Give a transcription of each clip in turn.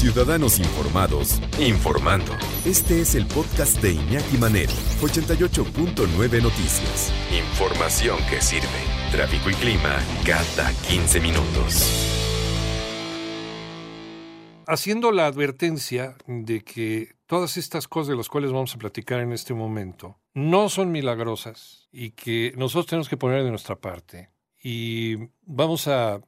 Ciudadanos Informados, informando. Este es el podcast de Iñaki Manero, 88.9 Noticias. Información que sirve. Tráfico y clima cada 15 minutos. Haciendo la advertencia de que todas estas cosas de las cuales vamos a platicar en este momento no son milagrosas y que nosotros tenemos que poner de nuestra parte y vamos a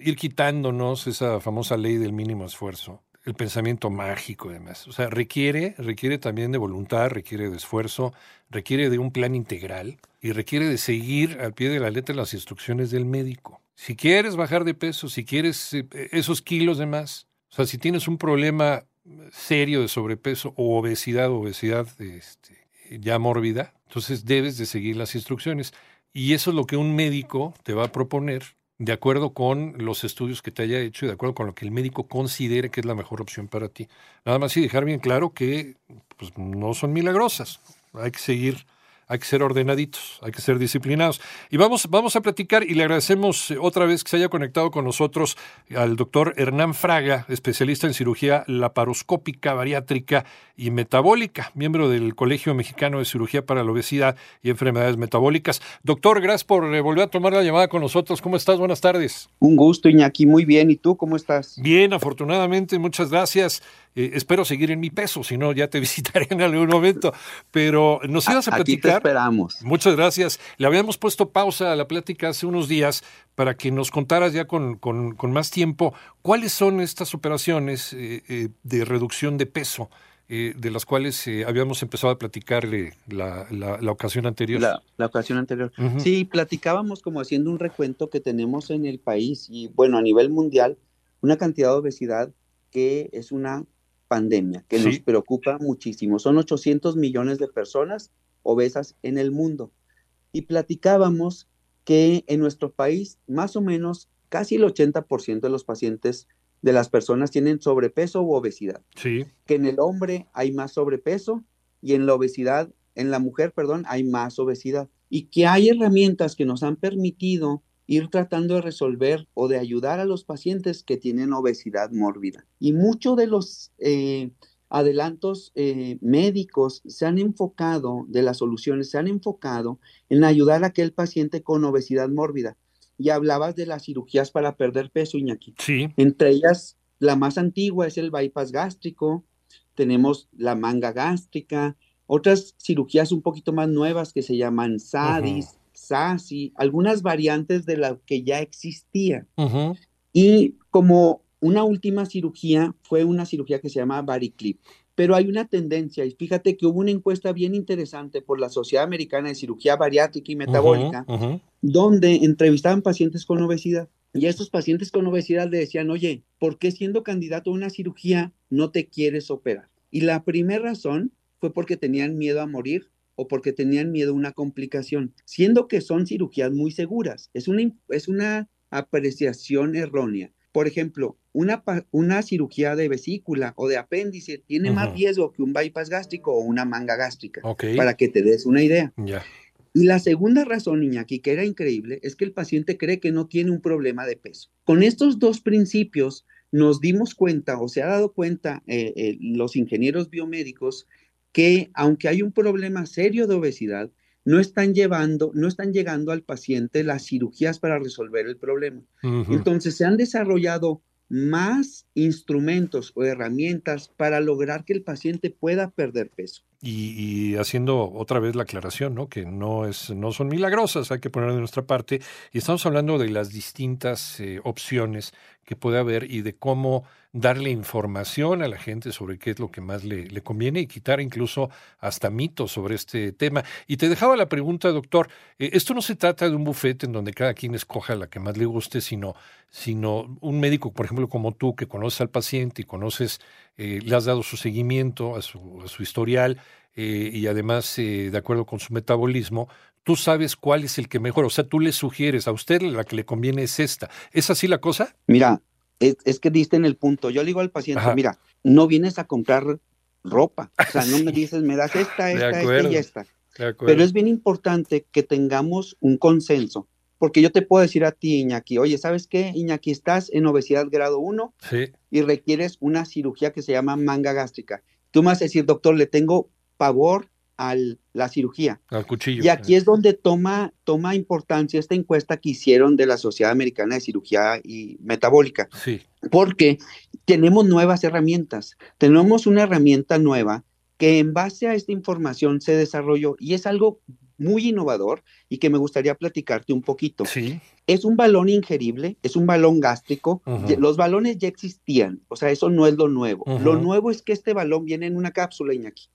ir quitándonos esa famosa ley del mínimo esfuerzo, el pensamiento mágico y demás. O sea, requiere, requiere también de voluntad, requiere de esfuerzo, requiere de un plan integral y requiere de seguir al pie de la letra las instrucciones del médico. Si quieres bajar de peso, si quieres eh, esos kilos de más, o sea, si tienes un problema serio de sobrepeso o obesidad, obesidad este, ya mórbida, entonces debes de seguir las instrucciones. Y eso es lo que un médico te va a proponer de acuerdo con los estudios que te haya hecho y de acuerdo con lo que el médico considere que es la mejor opción para ti. Nada más y dejar bien claro que pues, no son milagrosas. Hay que seguir hay que ser ordenaditos, hay que ser disciplinados. Y vamos, vamos a platicar y le agradecemos eh, otra vez que se haya conectado con nosotros al doctor Hernán Fraga, especialista en cirugía laparoscópica, bariátrica y metabólica, miembro del Colegio Mexicano de Cirugía para la Obesidad y Enfermedades Metabólicas. Doctor, gracias por eh, volver a tomar la llamada con nosotros. ¿Cómo estás? Buenas tardes. Un gusto, Iñaki. Muy bien. ¿Y tú cómo estás? Bien, afortunadamente. Muchas gracias. Eh, espero seguir en mi peso, si no, ya te visitaré en algún momento. Pero nos ibas a platicar. Aquí te esperamos. Muchas gracias. Le habíamos puesto pausa a la plática hace unos días para que nos contaras ya con, con, más tiempo cuáles son estas operaciones eh, eh, de reducción de peso. de las cuales habíamos empezado a platicarle la, la, ocasión anterior. La, ocasión anterior. Sí, platicábamos como haciendo un recuento que tenemos en el país y bueno, a nivel mundial, una cantidad de obesidad que es una pandemia que nos preocupa muchísimo. Son 800 millones de personas obesas en el mundo. Y platicábamos que en nuestro país más o menos casi el 80% de los pacientes de las personas tienen sobrepeso u obesidad. Sí. Que en el hombre hay más sobrepeso y en la obesidad, en la mujer, perdón, hay más obesidad. Y que hay herramientas que nos han permitido ir tratando de resolver o de ayudar a los pacientes que tienen obesidad mórbida. Y muchos de los eh, adelantos eh, médicos se han enfocado, de las soluciones, se han enfocado en ayudar a aquel paciente con obesidad mórbida. Y hablabas de las cirugías para perder peso, Iñaki. Sí. Entre ellas, la más antigua es el bypass gástrico, tenemos la manga gástrica, otras cirugías un poquito más nuevas que se llaman SADIS, SASI, algunas variantes de la que ya existía. Y como una última cirugía fue una cirugía que se llama Bariclip. Pero hay una tendencia, y fíjate que hubo una encuesta bien interesante por la Sociedad Americana de Cirugía Bariátrica y Metabólica, donde entrevistaban pacientes con obesidad. Y a estos pacientes con obesidad le decían, oye, ¿por qué siendo candidato a una cirugía no te quieres operar? Y la primera razón fue porque tenían miedo a morir o porque tenían miedo a una complicación, siendo que son cirugías muy seguras. Es una, es una apreciación errónea. Por ejemplo, una, una cirugía de vesícula o de apéndice tiene más riesgo que un bypass gástrico o una manga gástrica, para que te des una idea. Y la segunda razón, Iñaki, que era increíble, es que el paciente cree que no tiene un problema de peso. Con estos dos principios nos dimos cuenta, o se ha dado cuenta eh, eh, los ingenieros biomédicos, que aunque hay un problema serio de obesidad, no están llevando, no están llegando al paciente las cirugías para resolver el problema. Entonces se han desarrollado más instrumentos o herramientas para lograr que el paciente pueda perder peso. Y, haciendo otra vez la aclaración, ¿no? que no, es, no son milagrosas, hay que poner de nuestra parte. Y estamos hablando de las distintas eh, opciones que puede haber y de cómo darle información a la gente sobre qué es lo que más le, le, conviene y quitar incluso hasta mitos sobre este tema. Y te dejaba la pregunta, doctor, eh, esto no se trata de un bufete en donde cada quien escoja la que más le guste, sino, sino un médico, por ejemplo, como tú, que conoces al paciente y conoces, eh, le has dado su seguimiento a su, a su historial eh, y además, de acuerdo con su metabolismo, tú sabes cuál es el que mejor, o sea, tú le sugieres a usted la que le conviene es esta. ¿Es así la cosa? Mira, es, que diste en el punto. Yo le digo al paciente, mira, no vienes a comprar ropa. O sea, no me dices, me das esta, esta, esta y esta. Pero es bien importante que tengamos un consenso. porque yo te puedo decir a ti, Iñaki, oye, ¿sabes qué, Iñaki? Estás en obesidad grado 1 y requieres una cirugía que se llama manga gástrica. Tú me vas a decir, doctor, le tengo pavor a la cirugía. Al cuchillo. Y aquí es donde toma, toma importancia esta encuesta que hicieron de la Sociedad Americana de Cirugía y Metabólica. Sí. Porque tenemos nuevas herramientas. Tenemos una herramienta nueva que en base a esta información se desarrolló y es algo muy innovador y que me gustaría platicarte un poquito. Sí. Es un balón ingerible, es un balón gástrico. Los balones ya existían, o sea, eso no es lo nuevo. Lo nuevo es que este balón viene en una cápsula, Iñaki.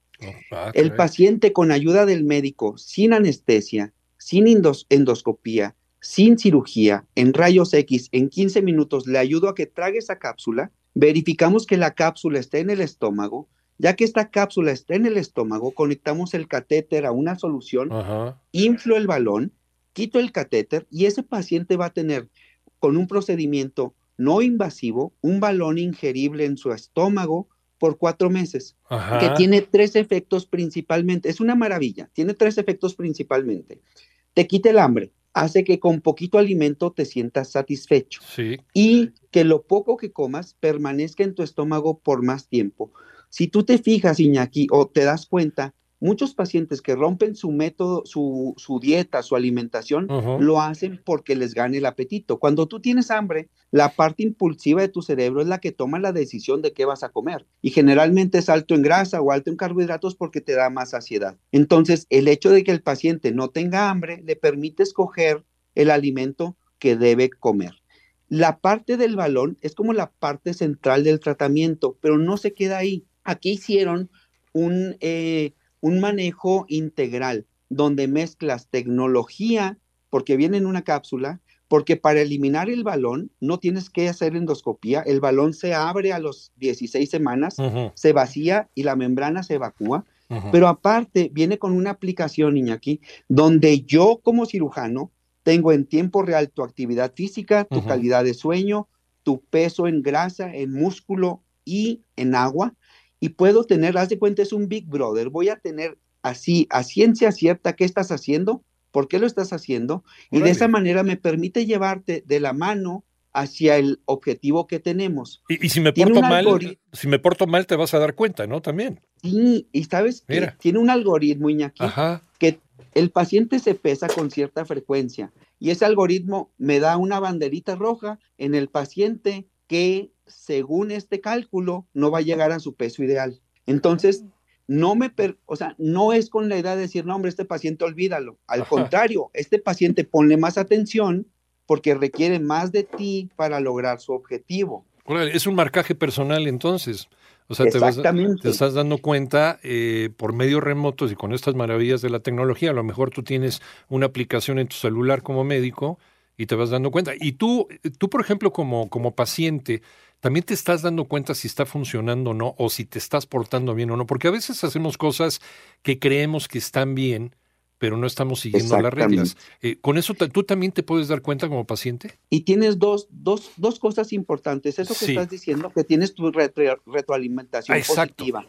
Ah, el paciente con ayuda del médico, sin anestesia, sin endoscopía, sin cirugía, en rayos X, en 15 minutos, le ayudo a que trague esa cápsula. Verificamos que la cápsula esté en el estómago, ya que esta cápsula está en el estómago, conectamos el catéter a una solución, inflo el balón, quito el catéter y ese paciente va a tener con un procedimiento no invasivo un balón ingerible en su estómago por cuatro meses, que tiene tres efectos principalmente. Es una maravilla, tiene tres efectos principalmente. Te quita el hambre, hace que con poquito alimento te sientas satisfecho y que lo poco que comas permanezca en tu estómago por más tiempo. Si tú te fijas, Iñaki, o te das cuenta, muchos pacientes que rompen su método, su, dieta, su alimentación, lo hacen porque les gane el apetito. Cuando tú tienes hambre, la parte impulsiva de tu cerebro es la que toma la decisión de qué vas a comer. Y generalmente es alto en grasa o alto en carbohidratos porque te da más saciedad. Entonces, el hecho de que el paciente no tenga hambre le permite escoger el alimento que debe comer. La parte del balón es como la parte central del tratamiento, pero no se queda ahí Aquí hicieron un, eh, un manejo integral donde mezclas tecnología, porque viene en una cápsula, porque para eliminar el balón no tienes que hacer endoscopía, el balón se abre a los 16 semanas, se vacía y la membrana se evacúa, pero aparte viene con una aplicación, Iñaki, donde yo como cirujano tengo en tiempo real tu actividad física, tu calidad de sueño, tu peso en grasa, en músculo y en agua, y puedo tener, haz de cuenta, es un Big Brother, voy a tener así, a ciencia cierta, qué estás haciendo, por qué lo estás haciendo, y de esa manera me permite llevarte de la mano hacia el objetivo que tenemos. Y, si me porto mal, si me porto mal te vas a dar cuenta, ¿no? También. Sí, y sabes que tiene un algoritmo, Iñaki, que el paciente se pesa con cierta frecuencia y ese algoritmo me da una banderita roja en el paciente que según este cálculo, no va a llegar a su peso ideal. Entonces, no me, o sea, no es con la idea de decir, no, hombre, este paciente olvídalo. Al contrario, este paciente ponle más atención porque requiere más de ti para lograr su objetivo. Es un marcaje personal entonces. O sea, te, te, estás dando cuenta eh, por medios remotos y con estas maravillas de la tecnología, a lo mejor tú tienes una aplicación en tu celular como médico y te vas dando cuenta. Y tú, tú por ejemplo, como, como paciente, también te estás dando cuenta si está funcionando o no, o si te estás portando bien o no, porque a veces hacemos cosas que creemos que están bien, pero no estamos siguiendo las reglas. Eh, ¿Con eso tú también te puedes dar cuenta como paciente? Y tienes dos, dos, dos cosas importantes. Eso que estás diciendo, que tienes tu retroalimentación positiva.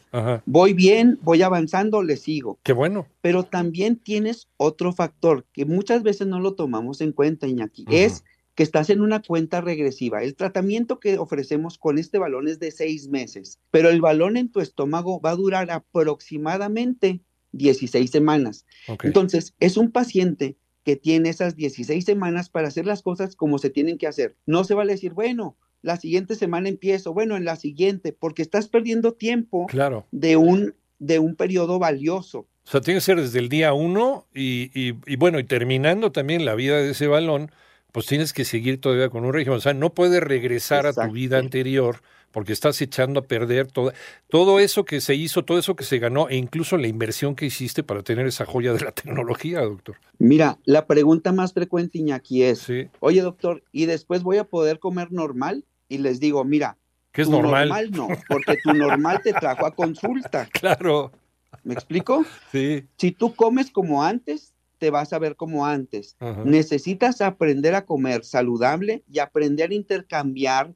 Voy bien, voy avanzando, le sigo. Qué bueno. Pero también tienes otro factor que muchas veces no lo tomamos en cuenta, Iñaki. Es que estás en una cuenta regresiva. El tratamiento que ofrecemos con este balón es de seis meses, pero el balón en tu estómago va a durar aproximadamente 16 semanas. Entonces, es un paciente que tiene esas 16 semanas para hacer las cosas como se tienen que hacer. No se vale decir, bueno, la siguiente semana empiezo, bueno, en la siguiente, porque estás perdiendo tiempo claro. de, un, de un periodo valioso. O sea, tiene que ser desde el día uno y, y bueno, y terminando también la vida de ese balón, pues tienes que seguir todavía con un régimen. O sea, no puedes regresar a tu vida anterior porque estás echando a perder todo, todo eso que se hizo, todo eso que se ganó e incluso la inversión que hiciste para tener esa joya de la tecnología, doctor. Mira, la pregunta más frecuente, Iñaki, es, oye, doctor, ¿y después voy a poder comer normal? Y les digo, mira, ¿qué es normal? Normal no, porque tu normal te trajo a consulta. Claro. ¿Me explico? Sí. Si tú comes como antes, te vas a ver como antes. Necesitas aprender a comer saludable y aprender a intercambiar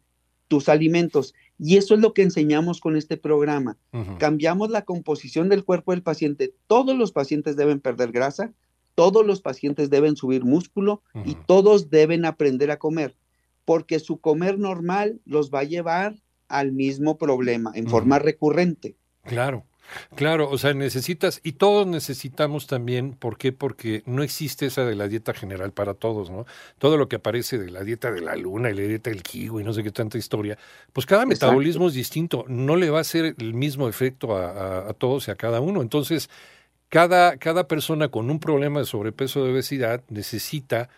tus alimentos. Y eso es lo que enseñamos con este programa. Cambiamos la composición del cuerpo del paciente. Todos los pacientes deben perder grasa, todos los pacientes deben subir músculo y todos deben aprender a comer, porque su comer normal los va a llevar al mismo problema en forma recurrente. Claro, claro, o sea, necesitas, y todos necesitamos también, ¿por qué? Porque no existe esa de la dieta general para todos, ¿no? Todo lo que aparece de la dieta de la luna y la dieta del kiwi y no sé qué tanta historia, pues cada Exacto. metabolismo es distinto, no le va a hacer el mismo efecto a, a- a todos y a cada uno. Entonces, cada, cada persona con un problema de sobrepeso o de obesidad necesita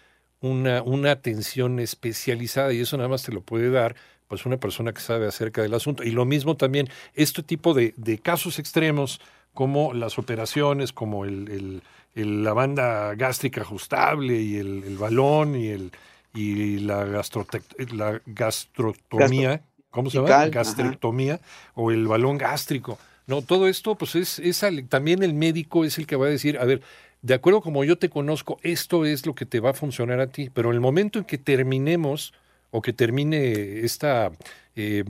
una, una atención especializada y eso nada más te lo puede dar pues una persona que sabe acerca del asunto. Y lo mismo también, este tipo de, de casos extremos como las operaciones, como el, el- el- la banda gástrica ajustable y el, el balón y, el, y la, la gastrotomía, ¿cómo se llama? Gastrectomía o el balón gástrico. No, todo esto, pues es, es también el médico es el que va a decir, a ver, de acuerdo como yo te conozco, esto es lo que te va a funcionar a ti, pero en el momento en que terminemos o que termine esta, eh,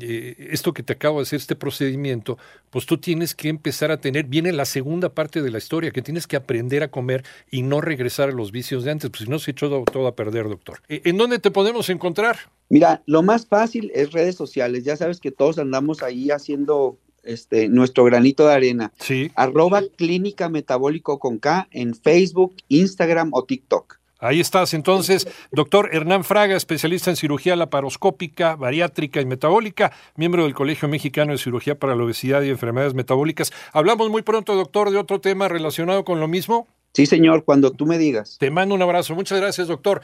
eh, esto que te acabo de decir, este procedimiento, pues tú tienes que empezar a tener, viene la segunda parte de la historia, que tienes que aprender a comer y no regresar a los vicios de antes, pues si no se echó todo, todo a perder, doctor. Eh, ¿En dónde te podemos encontrar? Mira, lo más fácil es redes sociales. Ya sabes que todos andamos ahí haciendo este, nuestro granito de arena. Sí. Arroba clínica metabólico con K en Facebook, Instagram o TikTok. Ahí estás, entonces, doctor Hernán Fraga, especialista en cirugía laparoscópica, bariátrica y metabólica, miembro del Colegio Mexicano de Cirugía para la Obesidad y Enfermedades Metabólicas. Hablamos muy pronto, doctor, de otro tema relacionado con lo mismo. Sí, señor, cuando tú me digas. Te mando un abrazo. Muchas gracias, doctor.